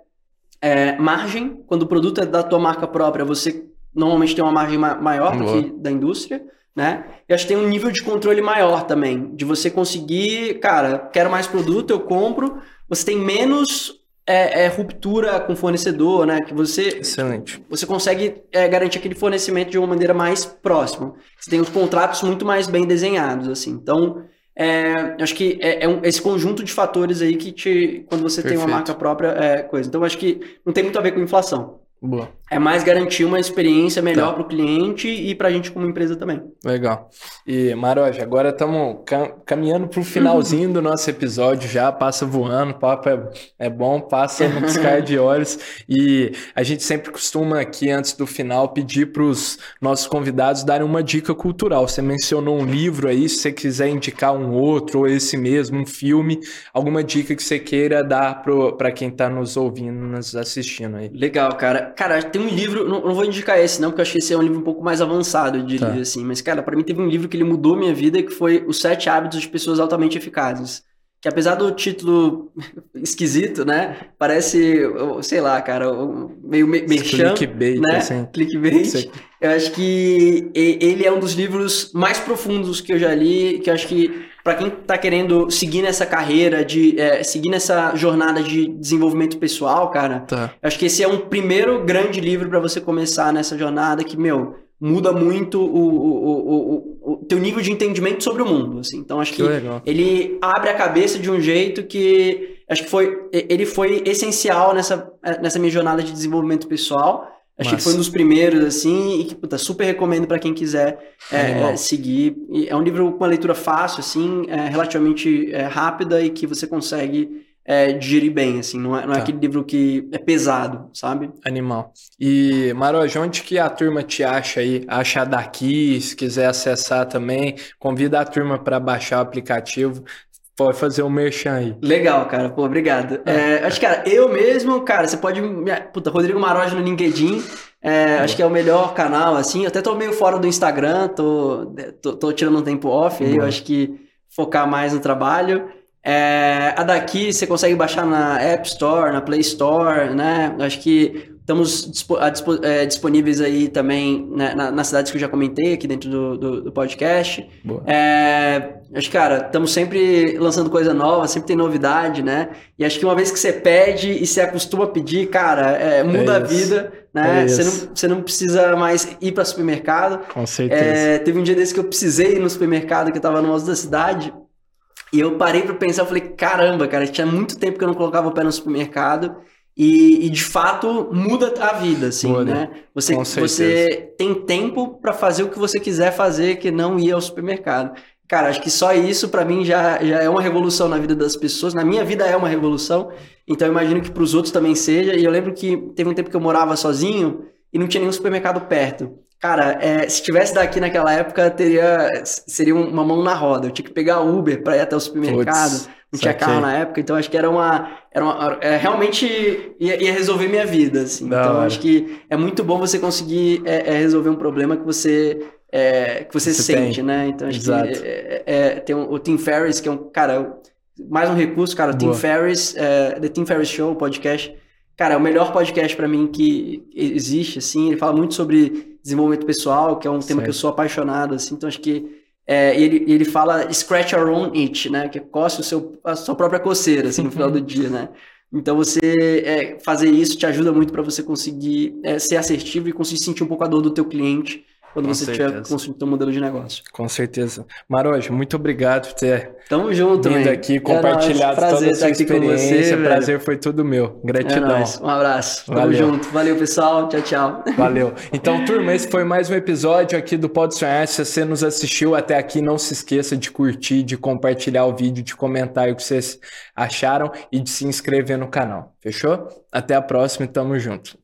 é, margem. Quando o produto é da tua marca própria, você normalmente tem uma margem ma maior do que da indústria, né? E acho que tem um nível de controle maior também, de você conseguir, cara, quero mais produto, eu compro. Você tem menos é, é, ruptura com fornecedor, né? Que você, Excelente. você consegue é, garantir aquele fornecimento de uma maneira mais próxima. Você tem os contratos muito mais bem desenhados, assim. Então, é, acho que é, é um, esse conjunto de fatores aí que te, quando você Perfeito. tem uma marca própria, é coisa. Então, acho que não tem muito a ver com inflação. Boa. É mais garantir uma experiência melhor tá. para o cliente e para a gente como empresa também. Legal. E, Maroja, agora estamos cam caminhando para o finalzinho do nosso episódio já, passa voando, o papo é, é bom, passa no piscar de olhos. E a gente sempre costuma aqui, antes do final, pedir para os nossos convidados darem uma dica cultural. Você mencionou um livro aí, se você quiser indicar um outro, ou esse mesmo, um filme, alguma dica que você queira dar para quem está nos ouvindo, nos assistindo aí. Legal, cara. Cara, tem um livro, não, não, vou indicar esse não, porque eu acho que esse é um livro um pouco mais avançado, eu diria tá. assim. Mas, cara, para mim teve um livro que ele mudou minha vida, que foi Os Sete Hábitos de Pessoas Altamente Eficazes. Que apesar do título [laughs] esquisito, né? Parece, sei lá, cara, meio merchan, Clickbait, né? Assim. Clickbait. Eu acho que ele é um dos livros mais profundos que eu já li, que eu acho que para quem está querendo seguir nessa carreira, de é, seguir nessa jornada de desenvolvimento pessoal, cara, tá. acho que esse é um primeiro grande livro para você começar nessa jornada que, meu, muda muito o, o, o, o, teu nível de entendimento sobre o mundo. Assim. Então, acho que, que ele abre a cabeça de um jeito que acho que foi, ele foi essencial nessa, nessa minha jornada de desenvolvimento pessoal. Achei que foi um dos primeiros, assim, e que, puta, super recomendo para quem quiser é, seguir. E é um livro com uma leitura fácil, assim, é, relativamente é, rápida e que você consegue é, digerir bem, assim, não é, não é tá. aquele livro que é pesado, sabe? Animal. E, Maroj, onde que a turma te acha aí? Acha daqui, se quiser acessar também, convida a turma para baixar o aplicativo. Pode fazer um merchan aí. Legal, cara. Pô, obrigado. É, é acho que, cara, eu mesmo, cara, você pode. Puta, Rodrigo Maroja no LinkedIn. É, acho que é o melhor canal, assim. Eu até tô meio fora do Instagram, tô, tô, tô tirando um tempo off aí. Eu acho que focar mais no trabalho. É, a daqui você consegue baixar na App Store, na Play Store, né? Acho que estamos é, disponíveis aí também né, na, nas cidades que eu já comentei aqui dentro do, do, do podcast. É, acho que, cara, estamos sempre lançando coisa nova, sempre tem novidade, né? E acho que uma vez que você pede e se acostuma a pedir, cara, é, muda é a vida, né? É você, não, você não precisa mais ir para supermercado. Com certeza. É, teve um dia desse que eu precisei ir no supermercado que estava no alto da cidade. E eu parei para pensar, eu falei, caramba, cara, tinha muito tempo que eu não colocava o pé no supermercado. E, e de fato muda a vida, assim, né? Você, você tem tempo para fazer o que você quiser fazer, que não ir ao supermercado. Cara, acho que só isso para mim já, já é uma revolução na vida das pessoas. Na minha vida é uma revolução. Então eu imagino que para os outros também seja. E eu lembro que teve um tempo que eu morava sozinho e não tinha nenhum supermercado perto. Cara, é, se tivesse daqui naquela época, teria seria uma mão na roda. Eu tinha que pegar Uber para ir até o supermercado. Puts, não tinha carro na época, então acho que era uma. Era uma é, realmente ia, ia, resolver minha vida. Assim. então acho que é muito bom você conseguir é, é resolver um problema que você. É, que você, você sente, tem. né? Então acho Exato. que é, tem um, o Tim Ferriss, que é um. Cara, mais um recurso, cara. O Tim Ferriss, The Tim Ferriss Show, podcast. Cara, é o melhor podcast para mim que existe, assim. Ele fala muito sobre desenvolvimento pessoal, que é um certo. tema que eu sou apaixonado, assim, então acho que é, ele, ele fala scratch your own itch, né? Que é coce o seu, a sua própria coceira, assim, no final do dia, né? Então você é, fazer isso te ajuda muito para você conseguir é, ser assertivo e conseguir sentir um pouco a dor do teu cliente quando Com você estiver construindo um modelo de negócio. Com certeza. Maroja, muito obrigado por ter Tamo junto, vindo aqui, compartilhado é toda a sua experiência. Você, prazer foi tudo meu. Gratidão. É um abraço. Tamo Valeu. junto. Valeu, pessoal. Tchau, tchau. Valeu. [laughs] Então, turma, esse foi mais um episódio aqui do Pode Sonhar. Se você nos assistiu até aqui, não se esqueça de curtir, de compartilhar o vídeo, de comentar o que vocês acharam e de se inscrever no canal. Fechou? Até a próxima e tamo junto.